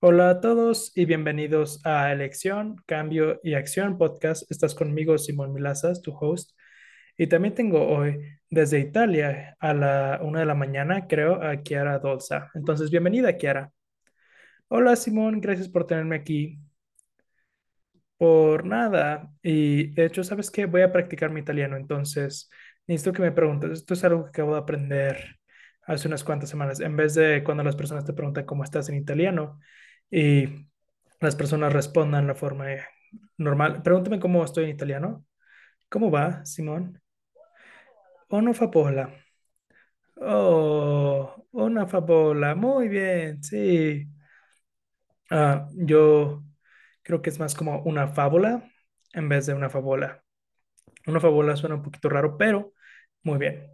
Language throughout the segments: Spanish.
Hola a todos y bienvenidos a Elección, Cambio y Acción Podcast. Estás conmigo, Simón Milazas, tu host. Y también tengo hoy desde Italia a la una de la mañana, creo, a Chiara Dolza. Entonces, bienvenida, Chiara. Hola, Simón, gracias por tenerme aquí. Por nada. Y de hecho, ¿sabes qué? Voy a practicar mi italiano, entonces necesito que me preguntes. Esto es algo que acabo de aprender hace unas cuantas semanas. En vez de cuando las personas te preguntan cómo estás en italiano, y las personas respondan la forma normal. Pregúntame cómo estoy en italiano. ¿Cómo va, Simón? Una fabola. Oh, una fabola. Muy bien, sí. Ah, yo creo que es más como una fábula en vez de una fabola. Una fábula suena un poquito raro, pero muy bien.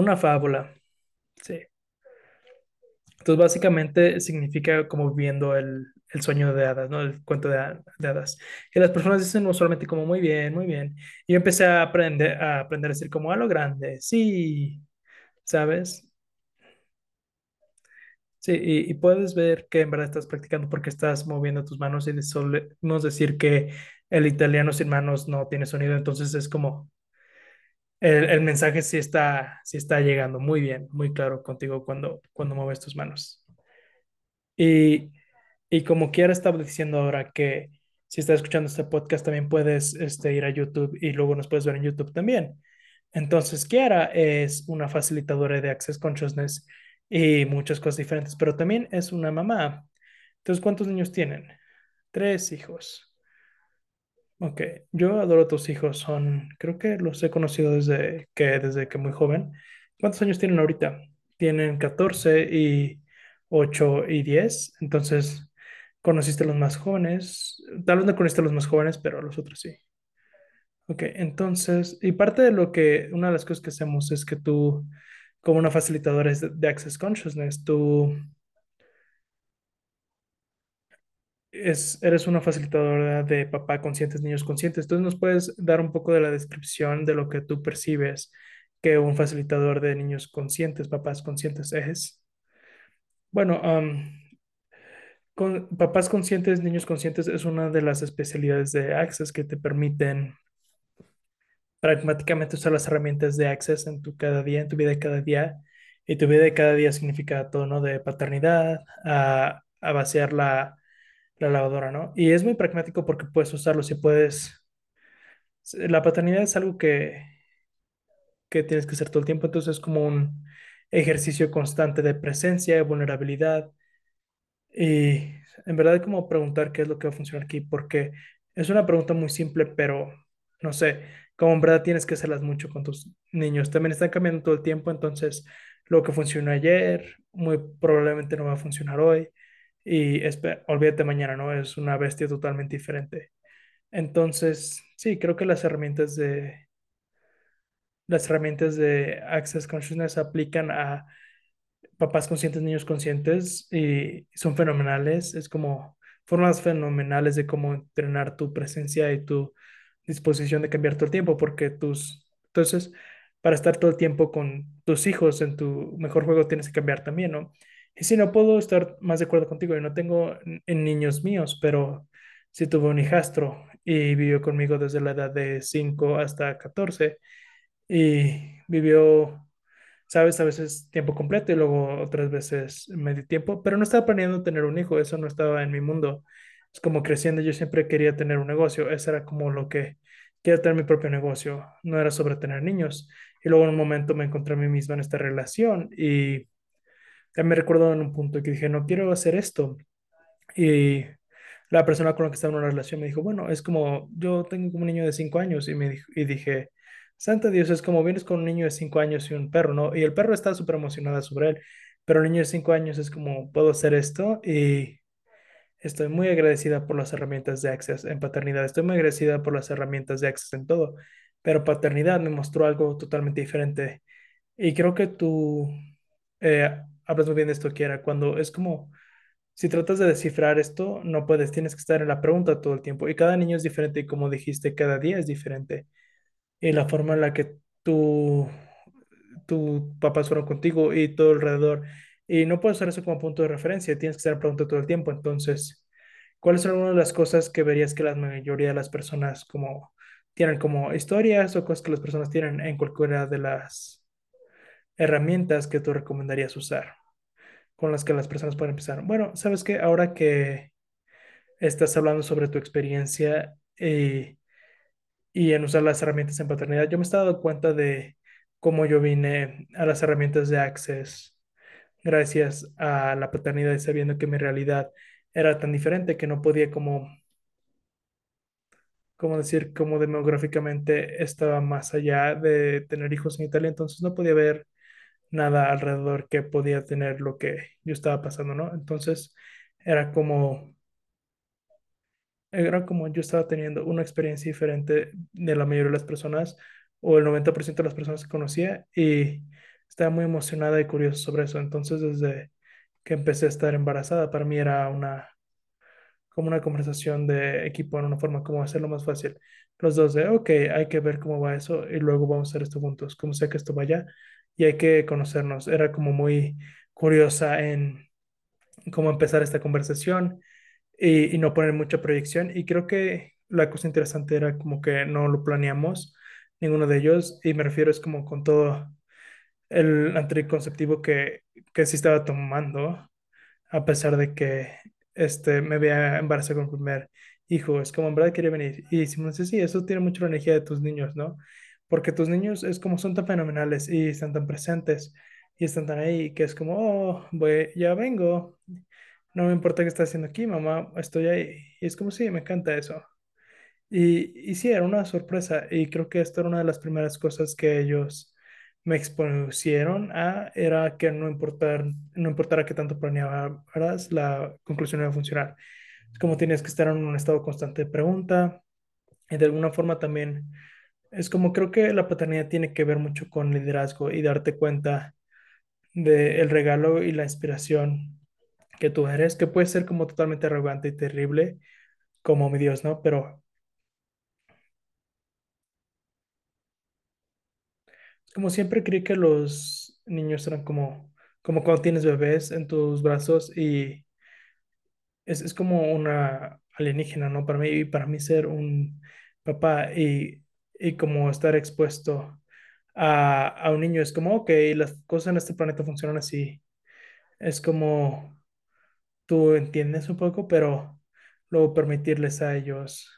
Una fábula. Entonces, básicamente significa como viviendo el, el sueño de hadas, ¿no? El cuento de, hadas. Y las personas dicen usualmente como muy bien, muy bien. Y yo empecé a aprender a aprender a decir como a lo grande, sí, ¿sabes? Sí, y, y puedes ver que en verdad estás practicando porque estás moviendo tus manos y solemos decir que el italiano sin manos no tiene sonido, entonces es como el, el, mensaje sí está, sí está llegando muy bien, muy claro contigo cuando, cuando mueves tus manos. Y, y como quiera estaba diciendo ahora que si estás escuchando este podcast también puedes este, ir a YouTube y luego nos puedes ver en YouTube también. Entonces, Kiara es una facilitadora de Access Consciousness y muchas cosas diferentes, pero también es una mamá. Entonces, ¿cuántos niños tienen? Tres hijos. Ok, yo adoro a tus hijos, son, creo que los he conocido desde que, desde que muy joven. ¿Cuántos años tienen ahorita? Tienen 14 y 8 y 10, entonces conociste a los más jóvenes, tal vez no conociste a los más jóvenes, pero a los otros sí. Ok, entonces, y parte de lo que, una de las cosas que hacemos es que tú, como una facilitadora de Access Consciousness, tú es, eres una facilitadora de papá conscientes, niños conscientes. Entonces, ¿nos puedes dar un poco de la descripción de lo que tú percibes que un facilitador de niños conscientes, papás conscientes es? Bueno, con, papás conscientes, niños conscientes es una de las especialidades de Access que te permiten pragmáticamente usar las herramientas de Access en tu cada día, en tu vida de cada día. Y tu vida de cada día significa todo, ¿no? De paternidad a, a vaciar la la lavadora, ¿no? Y es muy pragmático porque puedes usarlo si puedes. La paternidad es algo que, que tienes que hacer todo el tiempo, entonces es como un ejercicio constante de presencia, de vulnerabilidad. Y en verdad, como preguntar qué es lo que va a funcionar aquí, porque es una pregunta muy simple, pero no sé, como en verdad tienes que hacerlas mucho con tus niños. También están cambiando todo el tiempo, entonces lo que funcionó ayer muy probablemente no va a funcionar hoy y olvídate mañana, ¿no? Es una bestia totalmente diferente. Entonces, sí, creo que las herramientas de las herramientas de Access Consciousness aplican a papás conscientes, niños conscientes y son fenomenales. Es como formas fenomenales de cómo entrenar tu presencia y tu disposición de cambiar todo el tiempo, porque tus, entonces, para estar todo el tiempo con tus hijos en tu mejor juego tienes que cambiar también, ¿no? Y sí, no puedo estar más de acuerdo contigo. Yo no tengo en niños míos, pero sí tuve un hijastro y vivió conmigo desde la edad de 5 hasta 14 y vivió, sabes, a veces tiempo completo y luego otras veces medio tiempo, pero no estaba planeando tener un hijo, eso no estaba en mi mundo. Es como creciendo, yo siempre quería tener un negocio, eso era como lo que quería tener mi propio negocio, no era sobre tener niños. Y luego en un momento me encontré a mí misma en esta relación y me recuerdo en un punto que dije, no quiero hacer esto. Y la persona con la que estaba en una relación me dijo, bueno, es como, yo tengo como un niño de cinco años y, me dijo, y dije, Santa Dios, es como vienes con un niño de cinco años y un perro, ¿no? Y el perro está súper emocionado sobre él, pero el niño de 5 años es como, puedo hacer esto y estoy muy agradecida por las herramientas de Access en paternidad, estoy muy agradecida por las herramientas de Access en todo, pero paternidad me mostró algo totalmente diferente. Y creo que tú eh, hablas muy bien de esto, Kiera, cuando es como, si tratas de descifrar esto, no puedes, tienes que estar en la pregunta todo el tiempo. Y cada niño es diferente y como dijiste, cada día es diferente. Y la forma en la que tú, tu papás fueron contigo y todo alrededor. Y no puedes usar eso como punto de referencia, tienes que estar en la pregunta todo el tiempo. Entonces, ¿cuáles son algunas de las cosas que verías que la mayoría de las personas como tienen como historias o cosas que las personas tienen en cualquiera de las herramientas que tú recomendarías usar, con las que las personas pueden empezar? Bueno, sabes que ahora que estás hablando sobre tu experiencia y, y en usar las herramientas en paternidad, yo me estaba dando cuenta de cómo yo vine a las herramientas de Access gracias a la paternidad y sabiendo que mi realidad era tan diferente que no podía como, como decir, como demográficamente estaba más allá de tener hijos en Italia, entonces no podía ver nada alrededor que podía tener lo que yo estaba pasando, ¿no? Entonces era como, era como yo estaba teniendo una experiencia diferente de la mayoría de las personas o el 90% de las personas que conocía y estaba muy emocionada y curiosa sobre eso. Entonces desde que empecé a estar embarazada, para mí era una, como una conversación de equipo en una forma como hacerlo más fácil. Los dos de, ok, hay que ver cómo va eso y luego vamos a hacer esto juntos, como sea que esto vaya y hay que conocernos. Era como muy curiosa en cómo empezar esta conversación y, no poner mucha proyección. Y creo que la cosa interesante era como que no lo planeamos, ninguno de ellos, y me refiero es como con todo el anticonceptivo que, que sí estaba tomando, a pesar de que este, me había embarazado con el primer hijo. Es como, en verdad quería venir. Y si me dice, sí, eso tiene mucho la energía de tus niños, ¿no? Porque tus niños es como son tan fenomenales y están tan presentes y están tan ahí que es como, oh, voy, ya vengo. No me importa qué estás haciendo aquí, mamá, estoy ahí. Y es como, sí, me encanta eso. Y, y sí, era una sorpresa. Y creo que esto era una de las primeras cosas que ellos me expusieron a, era que no importar, no importara qué tanto planearas, la conclusión iba a funcionar. Es como tienes que estar en un estado constante de pregunta. Y de alguna forma también es como creo que la paternidad tiene que ver mucho con liderazgo y darte cuenta del regalo y la inspiración que tú eres, que puede ser como totalmente arrogante y terrible, como mi Dios, ¿no? Pero como siempre creí que los niños eran como, como cuando tienes bebés en tus brazos y es, es como una alienígena, ¿no? Para mí, y para mí ser un papá y, y como estar expuesto a, a un niño es como, ok, las cosas en este planeta funcionan así. Es como tú entiendes un poco, pero luego permitirles a ellos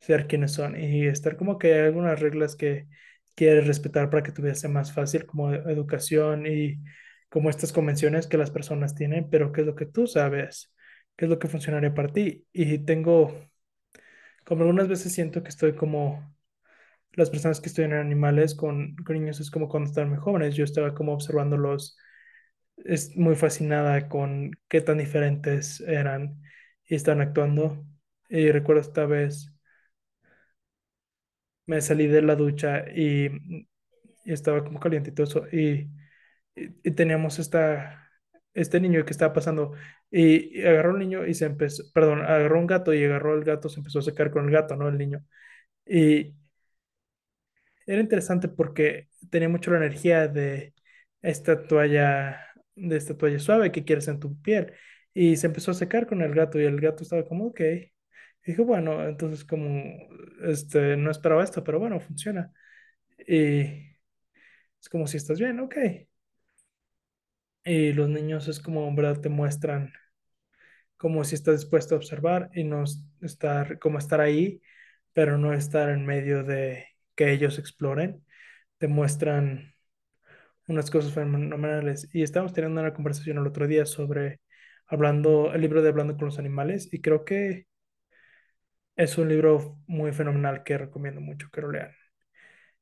ser quienes son y estar como que hay algunas reglas que quieres respetar para que tu vida sea más fácil, como educación y como estas convenciones que las personas tienen, pero qué es lo que tú sabes, qué es lo que funcionaría para ti. Y tengo, como algunas veces siento que estoy como las personas que estudian animales con, con niños, es como cuando estaban muy jóvenes, yo estaba como observándolos es muy fascinada con qué tan diferentes eran y están actuando. Y recuerdo esta vez me salí de la ducha y, y estaba como calientito y, y, y teníamos esta, este niño que estaba pasando y, agarró el niño y se empezó, perdón, agarró un gato y agarró el gato, se empezó a secar con el gato, ¿no? El niño. Y era interesante porque tenía mucho la energía de esta toalla, de esta toalla suave que quieres en tu piel. Y se empezó a secar con el gato y el gato estaba como, ok. Y dijo, bueno, entonces como, este, no esperaba esto, pero bueno, funciona. Y es como si estás bien, ok. Y los niños es como, en verdad, te muestran como si estás dispuesto a observar y no estar, como estar ahí, pero no estar en medio de que ellos exploren. Te muestran unas cosas fenomenales. Y estábamos teniendo una conversación el otro día sobre hablando, el libro de Hablando con los animales, y creo que es un libro muy fenomenal que recomiendo mucho que lo lean.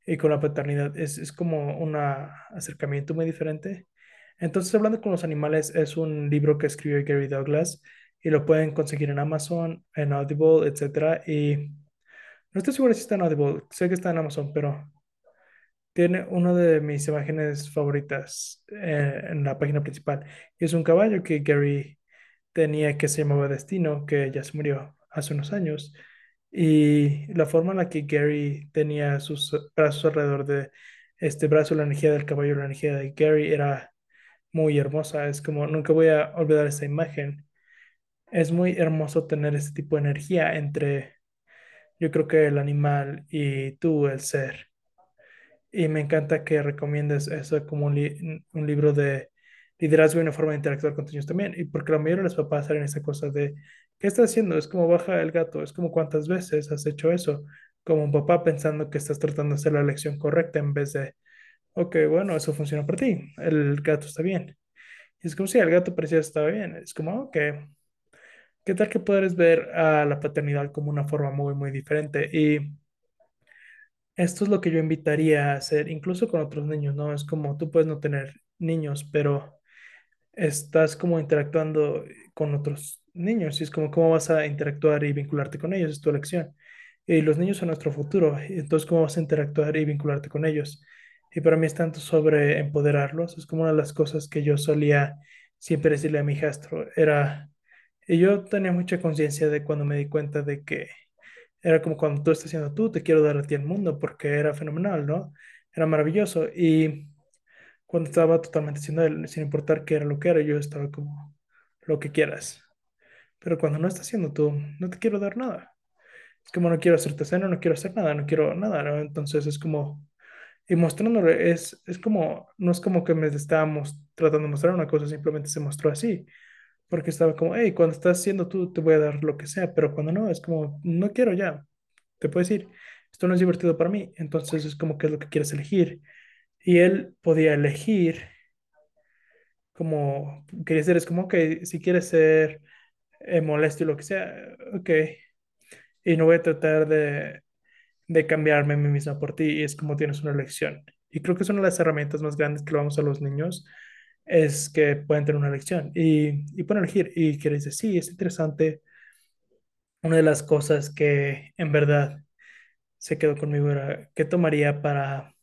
Y con la paternidad es, es como un acercamiento muy diferente. Entonces, hablando con los animales es un libro que escribió Gary Douglas y lo pueden conseguir en Amazon, en Audible, etcétera. Y no estoy seguro si está en Audible, sé que está en Amazon, pero tiene una de mis imágenes favoritas eh, en la página principal. Y es un caballo que Gary tenía que se llamaba Destino, que ya se murió hace unos años. Y la forma en la que Gary tenía sus brazos alrededor de este brazo, la energía del caballo, la energía de Gary era muy hermosa. Es como, nunca voy a olvidar esa imagen. Es muy hermoso tener ese tipo de energía entre, yo creo que el animal y tú, el ser. Y me encanta que recomiendes eso como un, li- un libro de liderazgo y una forma de interactuar con tus niños también. Y porque la mayoría de los papás salen esa cosa de, ¿qué estás haciendo? Es como baja el gato, es como cuántas veces has hecho eso, como un papá pensando que estás tratando de hacer la elección correcta en vez de, ok, bueno, eso funciona para ti, el gato está bien. Y es como si el gato parecía estaba bien. Es como, ok, ¿qué tal que puedes ver a la paternidad como una forma muy, muy diferente? Y esto es lo que yo invitaría a hacer, incluso con otros niños, ¿no? Es como tú puedes no tener niños, pero estás como interactuando con otros niños y es como cómo vas a interactuar y vincularte con ellos, es tu elección. Y los niños son nuestro futuro, entonces cómo vas a interactuar y vincularte con ellos. Y para mí es tanto sobre empoderarlos, es como una de las cosas que yo solía siempre decirle a mi hijastro, era, y yo tenía mucha conciencia de cuando me di cuenta de que era como cuando tú estás haciendo tú, te quiero dar a ti el mundo, porque era fenomenal, ¿no? Era maravilloso. Y cuando estaba totalmente siendo él, sin importar qué era lo que era, yo estaba como lo que quieras. Pero cuando no estás haciendo tú, no te quiero dar nada. Es como no quiero hacerte cena, no quiero hacer nada, no quiero nada, ¿no? Entonces es como, y mostrándole, es, es como, no es como que me estábamos tratando de mostrar una cosa, simplemente se mostró así, porque estaba como, hey, cuando estás haciendo tú, te voy a dar lo que sea, pero cuando no, es como, no quiero ya, te puedes ir, esto no es divertido para mí, entonces es como, ¿qué es lo que quieres elegir? Y él podía elegir como quería ser, es como que si quieres ser eh, molesto y lo que sea, ok, y no voy a tratar de, de cambiarme a mí misma por ti, y es como tienes una elección. Y creo que es una de las herramientas más grandes que le vamos a los niños, es que pueden tener una elección y, y pueden elegir. Y que dices, sí, es interesante. Una de las cosas que en verdad se quedó conmigo era, ¿qué tomaría para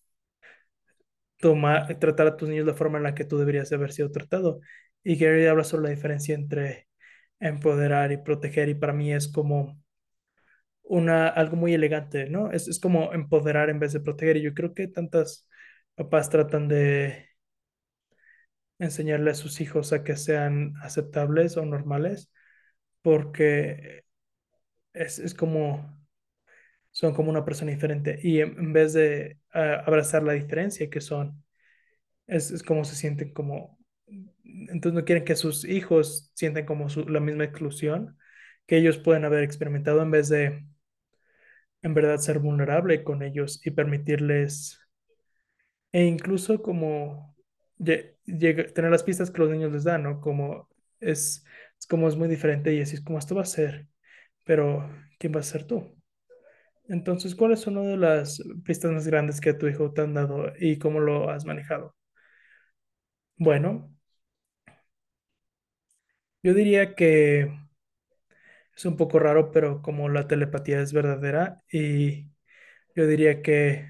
tomar, tratar a tus niños de la forma en la que tú deberías de haber sido tratado. Y Gary habla sobre la diferencia entre empoderar y proteger, y para mí es como una, algo muy elegante, ¿no? Es, es como empoderar en vez de proteger, y yo creo que tantas papás tratan de enseñarle a sus hijos a que sean aceptables o normales, porque es, es como, son como una persona diferente, y en, vez de ah, abrazar la diferencia que son Es, es como se sienten como, entonces no quieren que sus hijos sientan como su- la misma exclusión que ellos pueden haber experimentado en vez de en verdad ser vulnerable con ellos y permitirles, e incluso como tener las pistas que los niños les dan, ¿no? Como es, es como es muy diferente y así es como esto va a ser, pero ¿quién va a ser tú? Entonces, ¿cuál es una de las pistas más grandes que tu hijo te han dado y cómo lo has manejado? Bueno, yo diría que Es un poco raro, pero como la telepatía es verdadera y yo diría que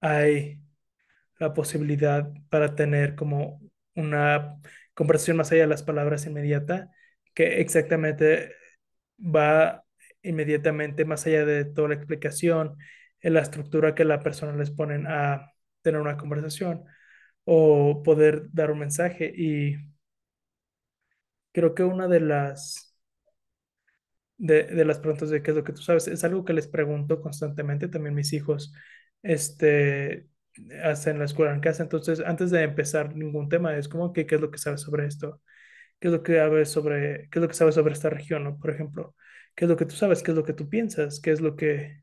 hay la posibilidad para tener como una conversación más allá de las palabras inmediata, que exactamente va inmediatamente más allá de toda la explicación, en la estructura que la persona les ponen a tener una conversación o poder dar un mensaje. Y creo que una de las de, de las preguntas de qué es lo que tú sabes. Es algo que les pregunto constantemente también mis hijos, este, hacen la escuela en casa. Entonces, antes de empezar ningún tema, es como que qué es lo que sabes sobre esto, qué es lo que sabes sobre, qué es lo que sabes sobre esta región, ¿no? Por ejemplo, qué es lo que tú sabes, qué es lo que tú piensas, qué es lo que,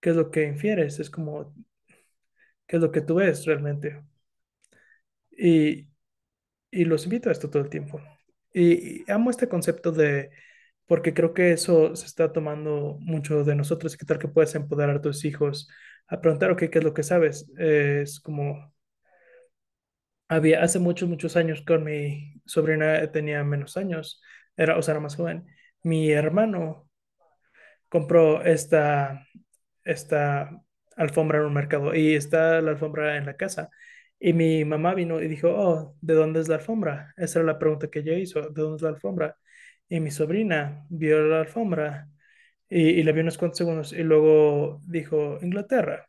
qué es lo que infieres, es como, qué es lo que tú ves realmente. Y, y los invito a esto todo el tiempo. Y, y amo este concepto de, porque creo que eso se está tomando mucho de nosotros. ¿Qué tal que puedes empoderar a tus hijos a preguntar, ok, ¿qué es lo que sabes? Es como, había hace muchos, muchos años con mi sobrina, tenía menos años, era, o sea, era más joven. Mi hermano compró esta, esta alfombra en un mercado y está la alfombra en la casa. Y mi mamá vino y dijo, oh, ¿de dónde es la alfombra? Esa era la pregunta que ella hizo, ¿de dónde es la alfombra? Y mi sobrina vio la alfombra y, y la vio unos cuantos segundos y luego dijo, Inglaterra.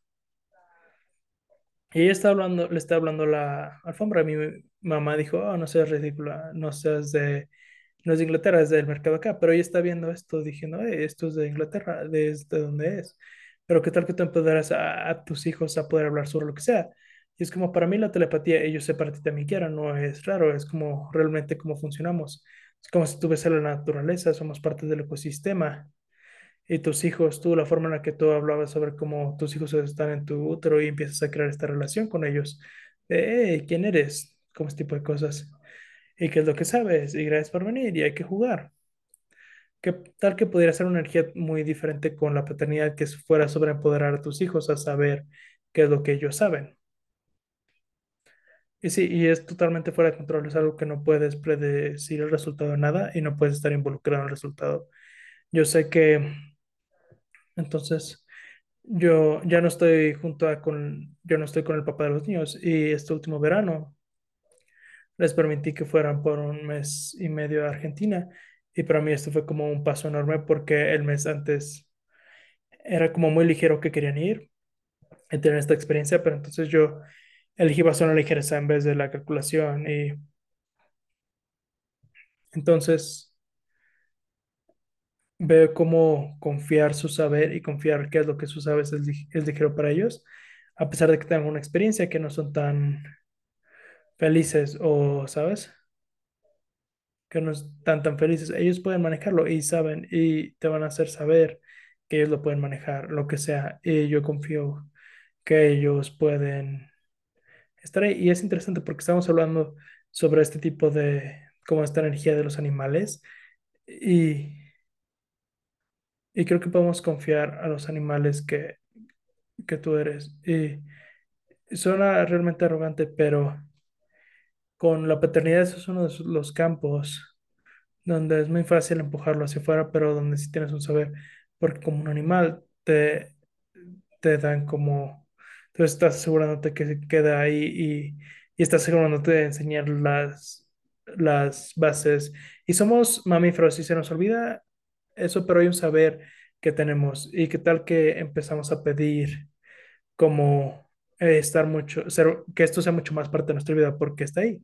Y ella está hablando, le está hablando la alfombra. Mi mamá dijo, oh, no seas ridícula, no seas de, no es de Inglaterra, es del mercado acá. Pero ella está viendo esto, diciendo, eh, esto es de Inglaterra, desde donde es. Pero qué tal que tú empoderas a, a tus hijos a poder hablar sobre lo que sea. Y es como para mí la telepatía, ellos sé para ti también quieran, no es raro, es como realmente cómo funcionamos. Es como si tú ves a la naturaleza, somos parte del ecosistema y tus hijos, tú, la forma en la que tú hablabas sobre cómo tus hijos están en tu útero y empiezas a crear esta relación con ellos. De, "Hey, ¿quién eres? Como este tipo de cosas. ¿Y qué es lo que sabes? Y gracias por venir y hay que jugar. ¿Qué tal que pudiera ser una energía muy diferente con la paternidad que fuera sobre empoderar a tus hijos a saber qué es lo que ellos saben? Y sí, y es totalmente fuera de control, es algo que no puedes predecir el resultado de nada y no puedes estar involucrado en el resultado. Yo sé que entonces Yo ya no estoy junto a con, yo no estoy con el papá de los niños y este último verano les permití que fueran por un mes y medio a Argentina y para mí esto fue como un paso enorme porque el mes antes era como muy ligero que querían ir y tener esta experiencia, pero entonces yo elegí basar una ligereza en vez de la calculación y entonces veo cómo confiar su saber y confiar qué es lo que su saber es, es ligero para ellos, a pesar de que tengan una experiencia que no son tan felices o, ¿sabes? Que no están tan felices. Ellos pueden manejarlo y saben y te van a hacer saber que ellos lo pueden manejar, lo que sea. Y yo confío que ellos pueden estar ahí. Y es interesante porque estamos hablando sobre este tipo de, como esta energía de los animales y, y creo que podemos confiar a los animales que, que tú eres. Y suena realmente arrogante, pero con la paternidad eso es uno de los campos donde es muy fácil empujarlo hacia afuera, pero donde sí tienes un saber, porque como un animal te, te dan como, tú estás asegurándote que se queda ahí y, y estás asegurándote de enseñar las, las bases. Y somos mamíferos y se nos olvida eso, pero hay un saber que tenemos y qué tal que empezamos a pedir como eh, estar mucho, ser, que esto sea mucho más parte de nuestra vida porque está ahí.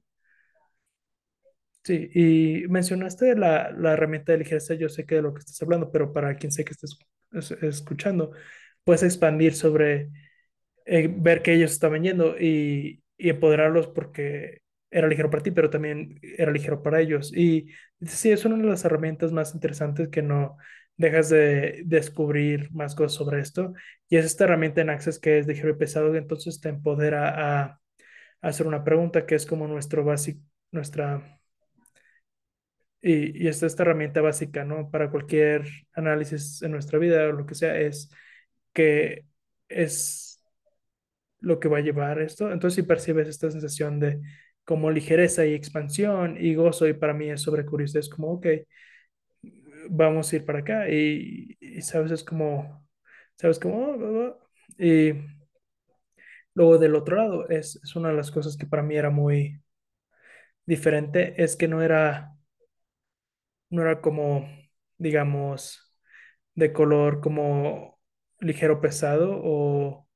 Sí, y mencionaste la, la herramienta de ligereza, yo sé que de lo que estás hablando, pero para quien sé que estés es- escuchando, puedes expandir sobre eh, ver que ellos estaban yendo y, y empoderarlos porque era ligero para ti, pero también era ligero para ellos. Y sí, es una de las herramientas más interesantes que no dejas de descubrir más cosas sobre esto. Y es esta herramienta en Access que es ligero y pesado, que entonces te empodera a, hacer una pregunta que es como nuestro básico, nuestra y, y esta, esta herramienta básica, ¿no? Para cualquier análisis en nuestra vida o lo que sea, es que es lo que va a llevar esto. Entonces, si percibes esta sensación de como ligereza y expansión y gozo, y para mí es sobre curiosidad, es como, ok, vamos a ir para acá y, sabes, es como, sabes, como, oh. y luego del otro lado, es, es una de las cosas que para mí era muy diferente, es que no era, no era como, digamos, de color como ligero pesado o,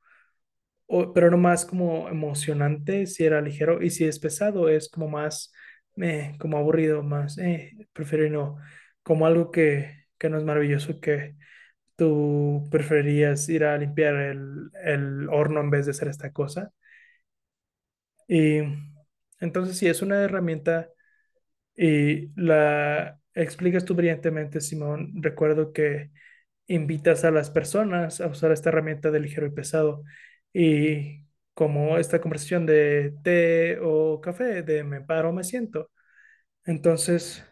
pero no más como emocionante si era ligero y si es pesado es como más eh, como aburrido más eh, prefiero no como algo que, que no es maravilloso que tú preferirías ir a limpiar el, el horno en vez de hacer esta cosa y entonces sí es una herramienta y la explicas tú brillantemente Simón recuerdo que invitas a las personas a usar esta herramienta de ligero y pesado. Y como esta conversación de té o café, de me paro, me siento. Entonces,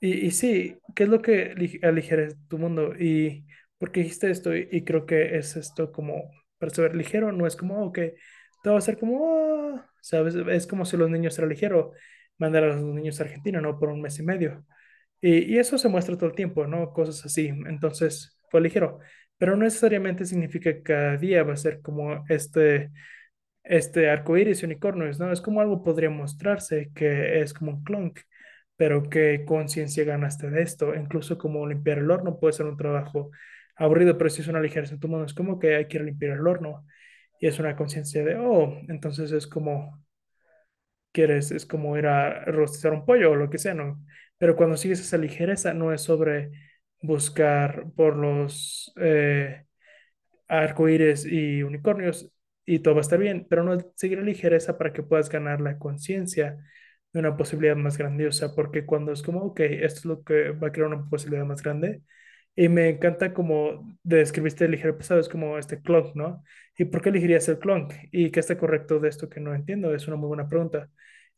y, y sí, ¿qué es lo que ali- aligera tu mundo? Y porque dijiste esto, y, creo que es esto como percibir ligero, no es como, ok, todo va a ser como, "Ah", ¿sabes? Es como si los niños era ligero, mandar a los niños a Argentina, ¿no? Por un mes y medio. Y, y eso se muestra todo el tiempo, ¿no? Cosas así. Entonces, fue ligero. Pero no necesariamente significa que cada día va a ser como este, este arco iris y unicornios, ¿no? Es como algo podría mostrarse que es como un clonk, pero qué conciencia ganaste de esto. Incluso como limpiar el horno puede ser un trabajo aburrido, pero si es una ligereza en tu mano, es como que hay que limpiar el horno. Y es una conciencia de, oh, entonces es como quieres, es como ir a rostizar un pollo o lo que sea, ¿no? Pero cuando sigues esa ligereza, no es sobre buscar por los eh, arcoíris y unicornios y todo va a estar bien, pero no seguir la ligereza para que puedas ganar la conciencia de una posibilidad más grandiosa, porque cuando es como, ok, esto es lo que va a crear una posibilidad más grande, y me encanta como describiste el ligero pesado, es como este clonk, ¿no? ¿Y por qué elegirías el clonk? ¿Y qué está correcto de esto que no entiendo? Es una muy buena pregunta.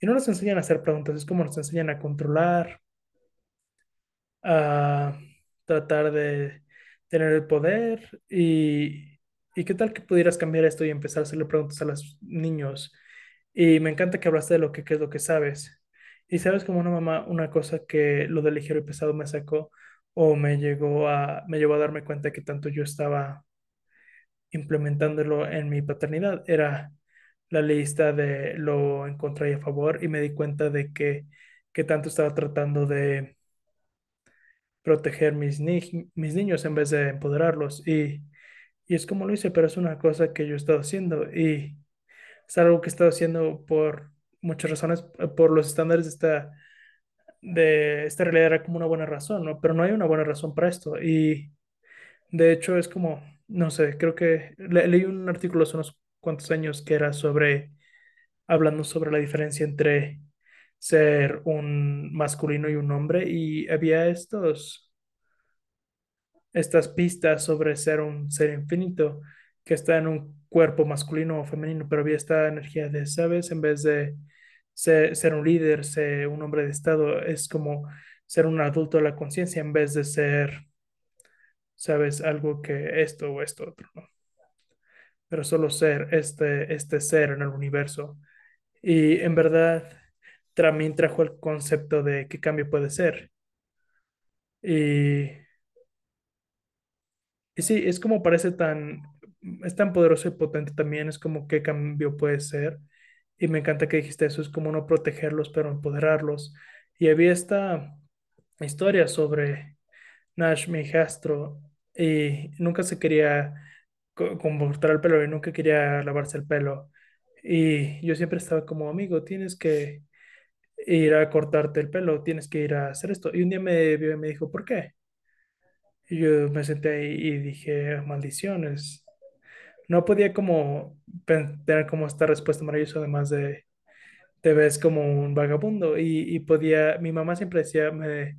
Y no nos enseñan a hacer preguntas, es como nos enseñan a controlar, a tratar de tener el poder y, y qué tal que pudieras cambiar esto y empezar a hacerle preguntas a los niños. Y me encanta que hablaste de lo que, qué es lo que sabes. Y sabes como una mamá, una cosa que lo de ligero y pesado me sacó o me llegó a, me llevó a darme cuenta que tanto yo estaba implementándolo en mi paternidad era la lista de lo en contra y a favor y me di cuenta de que, que tanto estaba tratando de proteger mis, ni- mis niños en vez de empoderarlos. Y, y es como lo hice, pero es una cosa que yo he estado haciendo y es algo que he estado haciendo por muchas razones, por los estándares de esta, de esta realidad era como una buena razón, ¿no? Pero no hay una buena razón para esto. Y de hecho es como, no sé, creo que le- leí un artículo hace unos cuantos años que era sobre, hablando sobre la diferencia entre ser un masculino y un hombre y había estos estas pistas sobre ser un ser infinito que está en un cuerpo masculino o femenino, pero había esta energía de, ¿sabes? En vez de ser, ser un líder, ser un hombre de estado, es como ser un adulto de la conciencia en vez de ser, ¿sabes? Algo que esto o esto otro, ¿no? Pero solo ser este, este ser en el universo. Y en verdad también trajo el concepto de qué cambio puede ser. Y Y sí, es como parece tan, es tan poderoso y potente también, es como qué cambio puede ser. Y me encanta que dijiste eso, es como no protegerlos, pero empoderarlos. Y había esta historia sobre Nash, mi hijastro, y nunca se quería co- cortar el pelo y nunca quería lavarse el pelo. Y yo siempre estaba como, amigo, tienes que ir a cortarte el pelo, tienes que ir a hacer esto. Y un día me vio y me dijo, ¿por qué? Y yo me senté ahí y dije, maldiciones. No podía como tener como esta respuesta maravillosa, además de te ves como un vagabundo. Y, y podía, mi mamá siempre decía, me,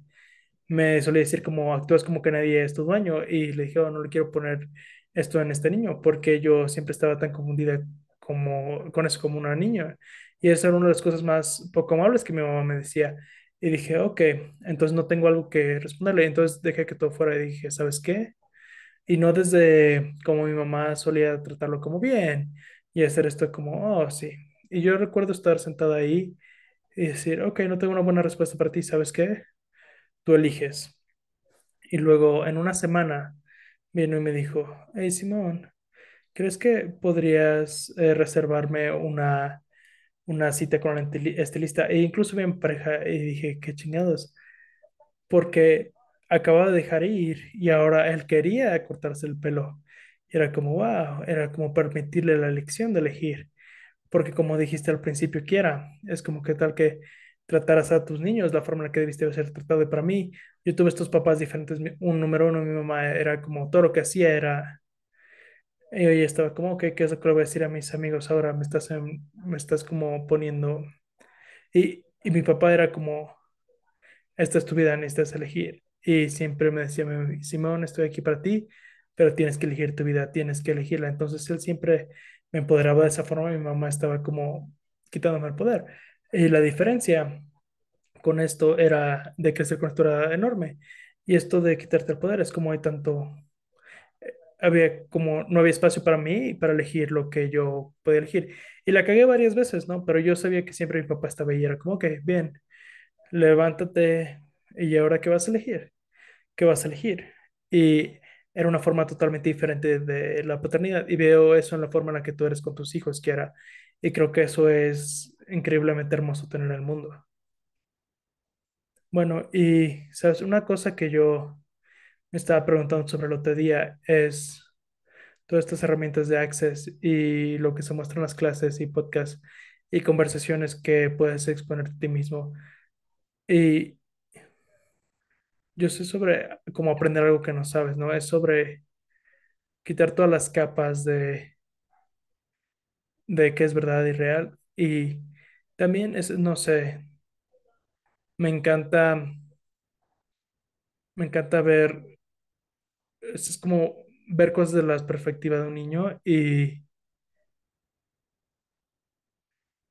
me solía decir como actúas como que nadie es tu dueño. Y le dije, "Oh, no le quiero poner esto en este niño, porque yo siempre estaba tan confundida como, con eso como una niña. Y esa era una de las cosas más poco amables que mi mamá me decía. Y dije, ok, entonces no tengo algo que responderle. Entonces dejé que todo fuera y dije, ¿sabes qué? Y no desde como mi mamá solía tratarlo como bien y hacer esto como, oh, sí. Y yo recuerdo estar sentada ahí y decir, ok, no tengo una buena respuesta para ti, ¿sabes qué? Tú eliges. Y luego en una semana vino y me dijo, hey, Simón, ¿crees que podrías eh, reservarme una, una cita con el estili- estilista? E incluso bien pareja. Y dije, qué chingados porque acababa de dejar ir y ahora él quería cortarse el pelo. Era como, wow, era como permitirle la elección de elegir, porque como dijiste al principio, quiera, es como que tal que trataras a tus niños la forma en la que debiste ser tratado. Y para mí, yo tuve estos papás diferentes. Un número uno, mi mamá era como todo lo que hacía era, y yo estaba como, ok, ¿qué es lo que le voy a decir a mis amigos ahora? Me estás, en- me estás como poniendo. Y, y mi papá era como, esta es tu vida, necesitas elegir. Y siempre me decía, "Mi- Simón, estoy aquí para ti, pero tienes que elegir tu vida, tienes que elegirla. Entonces él siempre me empoderaba de esa forma, mi mamá estaba como quitándome el poder. Y la diferencia con esto era de crecer con era enorme. Y esto de quitarte el poder es como hay tanto, había como, no había espacio para mí para elegir lo que yo podía elegir. Y la cagué varias veces, ¿no? Pero yo sabía que siempre mi papá estaba ahí y era como, ok, bien, levántate y ahora qué vas a elegir, qué vas a elegir. Y era una forma totalmente diferente de la paternidad y veo eso en la forma en la que tú eres con tus hijos, Kiara. Y creo que eso es increíblemente hermoso tener en el mundo. Bueno, y sabes, una cosa que yo me estaba preguntando sobre el otro día es todas estas herramientas de Access y lo que se muestra en las clases y podcasts y conversaciones que puedes exponer a ti mismo. Y yo sé sobre cómo aprender algo que no sabes, ¿no? Es sobre quitar todas las capas de, de qué es verdad y real. Y también es, no sé, me encanta, me encanta ver, es, como ver cosas de la perspectiva de un niño y,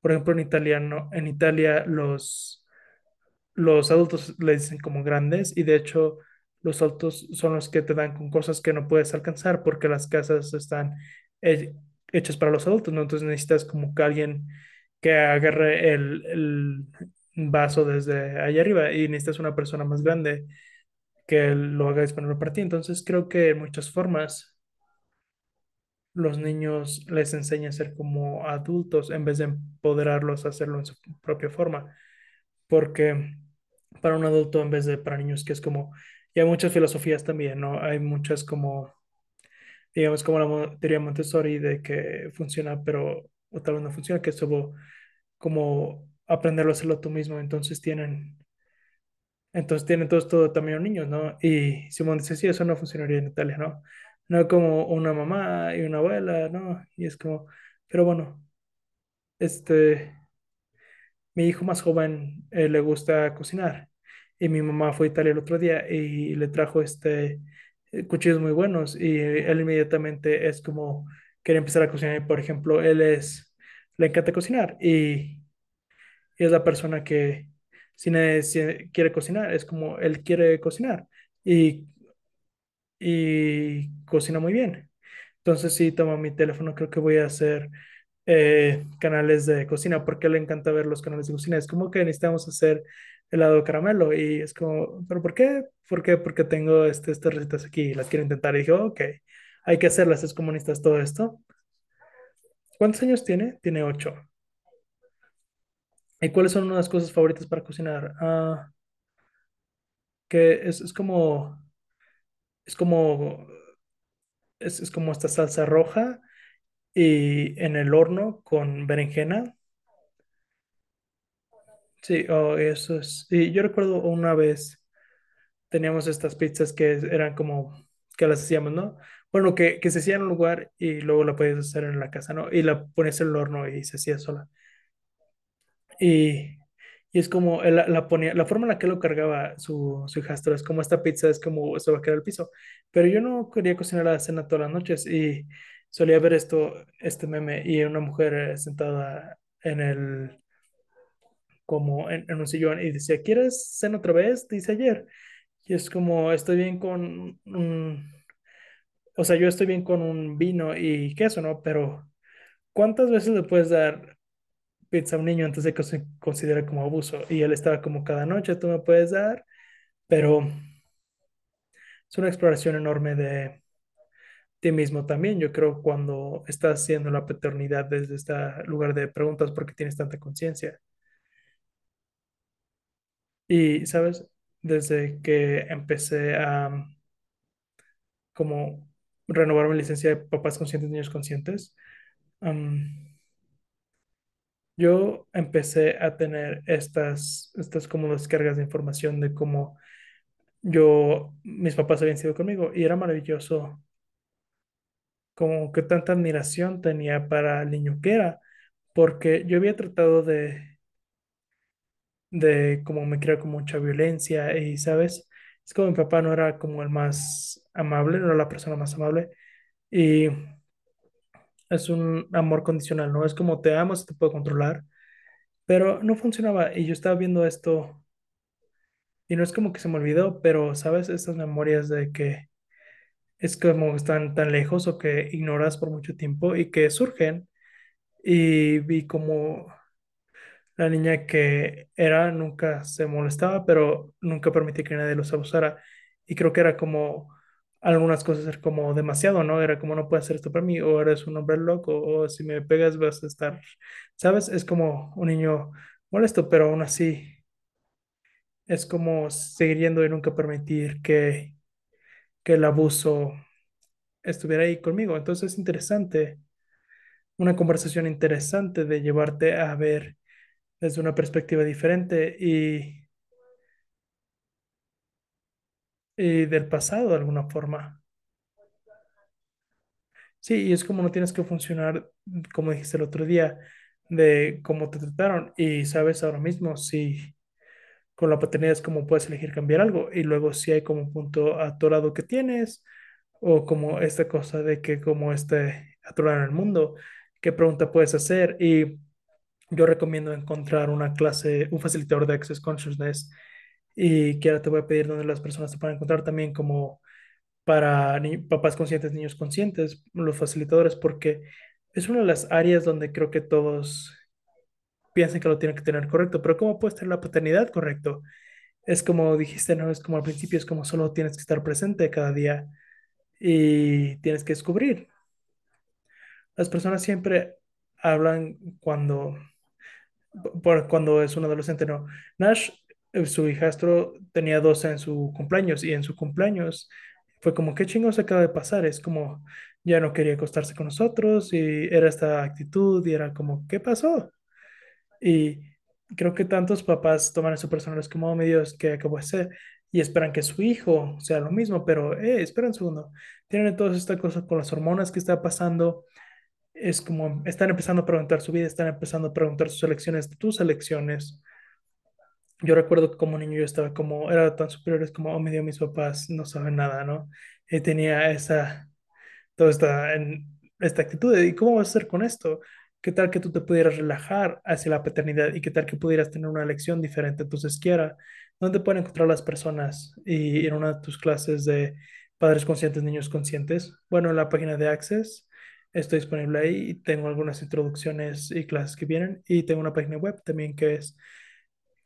por ejemplo, en italiano, en Italia los los adultos le dicen como grandes y de hecho los adultos son los que te dan con cosas que no puedes alcanzar porque las casas están he- hechas para los adultos, ¿no? Entonces necesitas como que alguien que agarre el, el vaso desde allá arriba y necesitas una persona más grande que lo haga disponible para ti. Entonces creo que en muchas formas los niños les enseña a ser como adultos en vez de empoderarlos a hacerlo en su propia forma porque para un adulto en vez de para niños, que es como, y hay muchas filosofías también, ¿no? Hay muchas como, digamos, como la teoría Montessori de que funciona, pero o tal vez no funciona, que es como, como aprenderlo a hacerlo tú mismo, entonces tienen, entonces tienen todo esto también los niños, ¿no? Y Simón dice, sí, eso no funcionaría en Italia, ¿no? No como una mamá y una abuela, ¿no? Y es como, pero bueno, este... Mi hijo más joven eh, le gusta cocinar y mi mamá fue a Italia el otro día y le trajo este eh, cuchillos muy buenos y él inmediatamente es como quiere empezar a cocinar. Por ejemplo, él es, le encanta cocinar y, y es la persona que si, si quiere cocinar, es como él quiere cocinar y, y cocina muy bien. Entonces, si toma mi teléfono, creo que voy a hacer eh, canales de cocina, porque le encanta ver los canales de cocina. Es como que necesitamos hacer helado de caramelo y es como, ¿pero por qué? ¿Por qué? Porque tengo este, estas recetas aquí y las quiero intentar. Y dije, ok, hay que hacerlas, es como necesitas todo esto. ¿Cuántos años tiene? Tiene ocho. ¿Y cuáles son unas cosas favoritas para cocinar? Ah, que es, es como, es como, es, es como esta salsa roja y en el horno con berenjena Sí, oh, eso es. Y yo recuerdo una vez teníamos estas pizzas que eran como que las hacíamos, ¿no? Bueno, que, que se hacían en un lugar y luego la podías hacer en la casa, ¿no? Y la ponías en el horno y se hacía sola. Y, y es como la, la ponía, la forma en la que lo cargaba su, su hijastro es como esta pizza es como se va a quedar al piso. Pero yo no quería cocinar la cena todas las noches y solía ver esto, este meme y una mujer sentada en el como en, en un sillón y decía, ¿quieres cena otra vez? Dice ayer. Y es como, estoy bien con un, o sea, yo estoy bien con un vino y queso, ¿no? Pero ¿cuántas veces le puedes dar pizza a un niño antes de que se considere como abuso? Y él estaba como cada noche, tú me puedes dar, pero es una exploración enorme de ti mismo también. Yo creo cuando estás haciendo la paternidad desde este lugar de preguntas, ¿por qué tienes tanta conciencia? Y, ¿sabes? Desde que empecé a como renovar mi licencia de papás conscientes, niños conscientes, am, yo empecé a tener estas, estas como descargas de información de cómo yo, mis papás habían sido conmigo y era maravilloso como que tanta admiración tenía para el niño que era, porque yo había tratado de, de como me crear con mucha violencia y, ¿sabes? Es como mi papá no era como el más amable, no era la persona más amable y es un amor condicional, ¿no? Es como te amo, se te puedo controlar, pero no funcionaba y yo estaba viendo esto y no es como que se me olvidó, pero, ¿sabes? Estas memorias de que es como están tan lejos o que ignoras por mucho tiempo y que surgen. Y vi como la niña que era nunca se molestaba, pero nunca permitía que nadie los abusara. Y creo que era como algunas cosas era como demasiado, ¿no? Era como no puedes hacer esto para mí, o eres un hombre loco, o si me pegas vas a estar, ¿sabes? Es como un niño molesto, pero aún así es como seguir yendo y nunca permitir que, que el abuso estuviera ahí conmigo. Entonces es interesante, una conversación interesante de llevarte a ver desde una perspectiva diferente y, y del pasado de alguna forma. Sí, y es como no tienes que funcionar, como dijiste el otro día, de cómo te trataron y sabes ahora mismo si con la paternidad es como puedes elegir cambiar algo y luego si hay como un punto atorado que tienes o como esta cosa de que como este atorado en el mundo, qué pregunta puedes hacer y yo recomiendo encontrar una clase, un facilitador de Access Consciousness y que ahora te voy a pedir donde las personas te pueden encontrar también como para papás conscientes, niños conscientes, los facilitadores, porque es una de las áreas donde creo que todos piensan que lo tienen que tener correcto, pero ¿cómo puedes tener la paternidad correcto? Es como dijiste, ¿no? Es como al principio, es como solo tienes que estar presente cada día y tienes que descubrir. Las personas siempre hablan cuando por cuando es un adolescente, no. Nash, su hijastro, tenía 12 en su cumpleaños y en su cumpleaños fue como, ¿qué chingos acaba de pasar? Es como, ya no quería acostarse con nosotros y era esta actitud y era como, ¿qué pasó? Y creo que tantos papás toman eso personal, es como, oh, mi Dios, ¿qué acabo de hacer? Y esperan que su hijo sea lo mismo, pero, eh, espera un segundo, tienen todas estas cosas con las hormonas que está pasando, es como, están empezando a preguntar su vida, están empezando a preguntar sus elecciones, tus elecciones. Yo recuerdo que como niño yo estaba como, era tan superiores como, oh, me dio mis papás, no saben nada, ¿no? Y tenía esa, toda esta, esta actitud de, ¿y cómo vas a hacer con esto? ¿Qué tal que tú te pudieras relajar hacia la paternidad y qué tal que pudieras tener una elección diferente? Entonces, quiera, ¿dónde pueden encontrar las personas? Y en una de tus clases de padres conscientes, niños conscientes, bueno, en la página de Access. Estoy disponible ahí tengo algunas introducciones y clases que vienen y tengo una página web también que es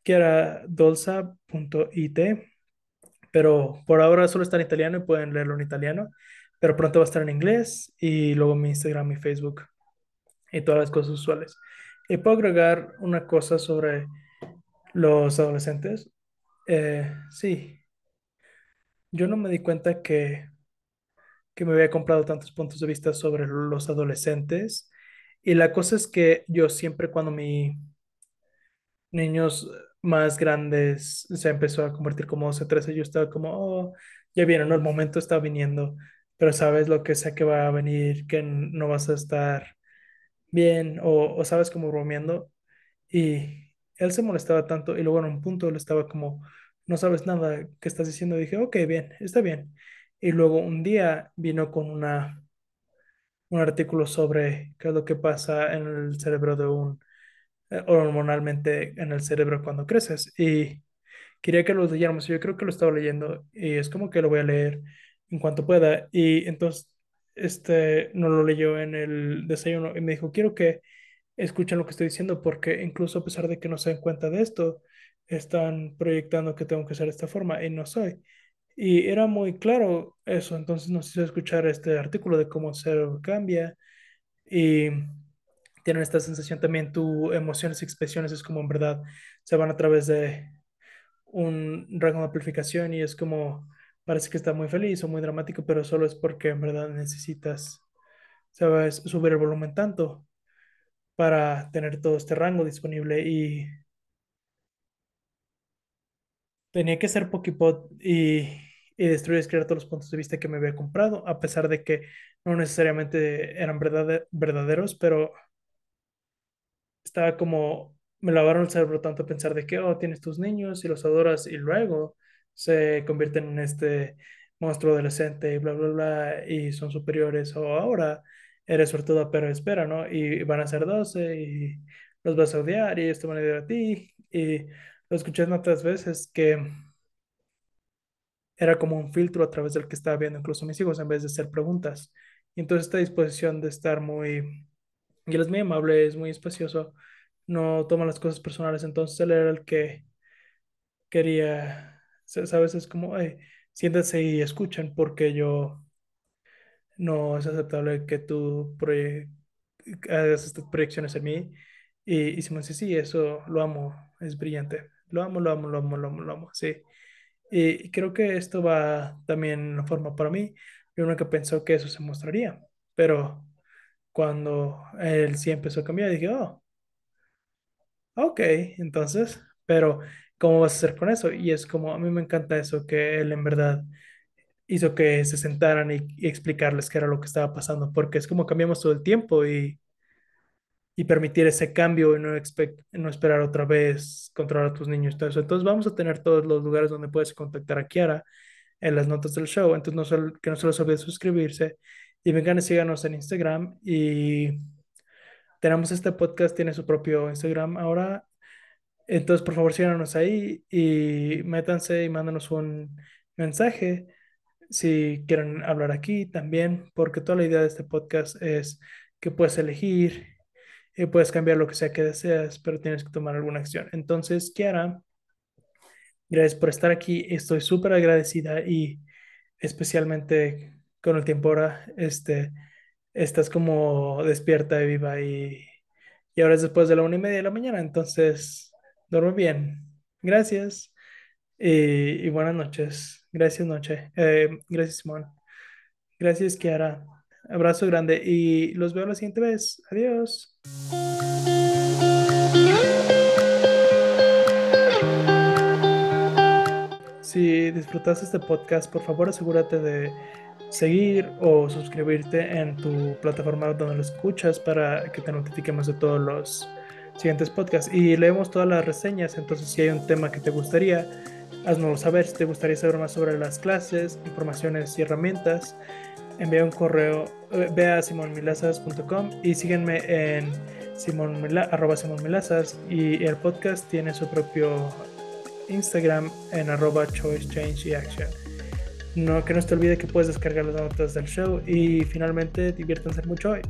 que era dolsa.it, pero por ahora solo está en italiano y pueden leerlo en italiano, pero pronto va a estar en inglés y luego mi Instagram y Facebook y todas las cosas usuales. Y puedo agregar una cosa sobre los adolescentes. Eh, sí, yo no me di cuenta que, que me había comprado tantos puntos de vista sobre los adolescentes. Y la cosa es que yo siempre cuando mi, niños más grandes se empezó a convertir como 12, 13. Yo estaba como, oh, ya viene, ¿no? El momento está viniendo, pero sabes lo que sé que va a venir, que no vas a estar bien, o, o sabes como bromeando. Y él se molestaba tanto, y luego en un punto él estaba como, no sabes nada que estás diciendo. Y dije, ok, bien, está bien. Y luego un día vino con una, un artículo sobre qué es lo que pasa en el cerebro de un hormonalmente en el cerebro cuando creces. Y quería que lo leyéramos. Yo creo que lo estaba leyendo y es como que lo voy a leer en cuanto pueda. Y entonces, este, no lo leyó en el desayuno y me dijo, quiero que escuchen lo que estoy diciendo porque incluso a pesar de que no se den cuenta de esto, están proyectando que tengo que ser de esta forma y no soy. Y era muy claro eso, entonces nos hizo escuchar este artículo de cómo se cambia y tienen esta sensación también, tus emociones y expresiones es como en verdad se van a través de un rango de amplificación y es como, parece que está muy feliz o muy dramático, pero solo es porque en verdad necesitas, sabes, subir el volumen tanto para tener todo este rango disponible y tenía que ser Pokipot y, y destruir y escribir todos los puntos de vista que me había comprado, a pesar de que no necesariamente eran verdade- verdaderos, pero estaba como, me lavaron el cerebro tanto pensar de que, oh, tienes tus niños y los adoras y luego se convierten en este monstruo adolescente y bla, bla, bla, y son superiores o ahora eres sortuda pero espera, ¿no? Y van a ser 12 y los vas a odiar y te van a odiar a ti y lo escuché tantas veces que era como un filtro a través del que estaba viendo incluso mis hijos en vez de hacer preguntas. Y entonces esta disposición de estar muy, y él es muy amable, es muy espacioso, no toma las cosas personales, entonces él era el que quería, sabes, es como, hey, siéntense y escuchen porque yo no es aceptable que tú proye- hagas estas proyecciones en mí. Y, y Simón dice, sí, eso lo amo, es brillante. Lo amo, lo amo, lo amo, lo amo, lo amo, sí. Y, creo que esto va también en una forma para mí. Yo nunca pensó que eso se mostraría, pero cuando él sí empezó a cambiar, dije, oh, ok, entonces, pero ¿cómo vas a hacer con eso? Y es como, a mí me encanta eso, que él en verdad hizo que se sentaran y, y explicarles qué era lo que estaba pasando, porque es como cambiamos todo el tiempo y, y permitir ese cambio y no, no esperar otra vez controlar a tus niños todo eso. Entonces vamos a tener todos los lugares donde puedes contactar a Kiara en las notas del show, entonces no solo, que no se les olvide suscribirse y vengan y síganos en Instagram y tenemos este podcast, tiene su propio Instagram ahora, entonces por favor síganos ahí y métanse y mándanos un mensaje si quieren hablar aquí también, porque toda la idea de este podcast es que puedes elegir y puedes cambiar lo que sea que deseas, pero tienes que tomar alguna acción. Entonces, Kiara, gracias por estar aquí. Estoy súper agradecida y especialmente con el tiempo ahora, este, estás como despierta y viva y, y ahora es después de la una y media de la mañana, entonces, duerme bien. Gracias y, y buenas noches. Gracias, noche. Eh, gracias, Simón. Gracias, Kiara. Abrazo grande y los veo la siguiente vez. Adiós. Si disfrutaste este podcast, por favor asegúrate de seguir o suscribirte en tu plataforma donde lo escuchas para que te notifiquemos de todos los siguientes podcasts. Y leemos todas las reseñas, entonces si hay un tema que te gustaría, haznoslo saber. Si te gustaría saber más sobre las clases, informaciones y herramientas, envía un correo, eh, ve a simonmilazas.com y síguenme en simon, arroba simonmilazas y el podcast tiene su propio Instagram en arroba choice, change y action. No, que no se te olvide que puedes descargar las notas del show y finalmente diviértanse mucho hoy.